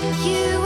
You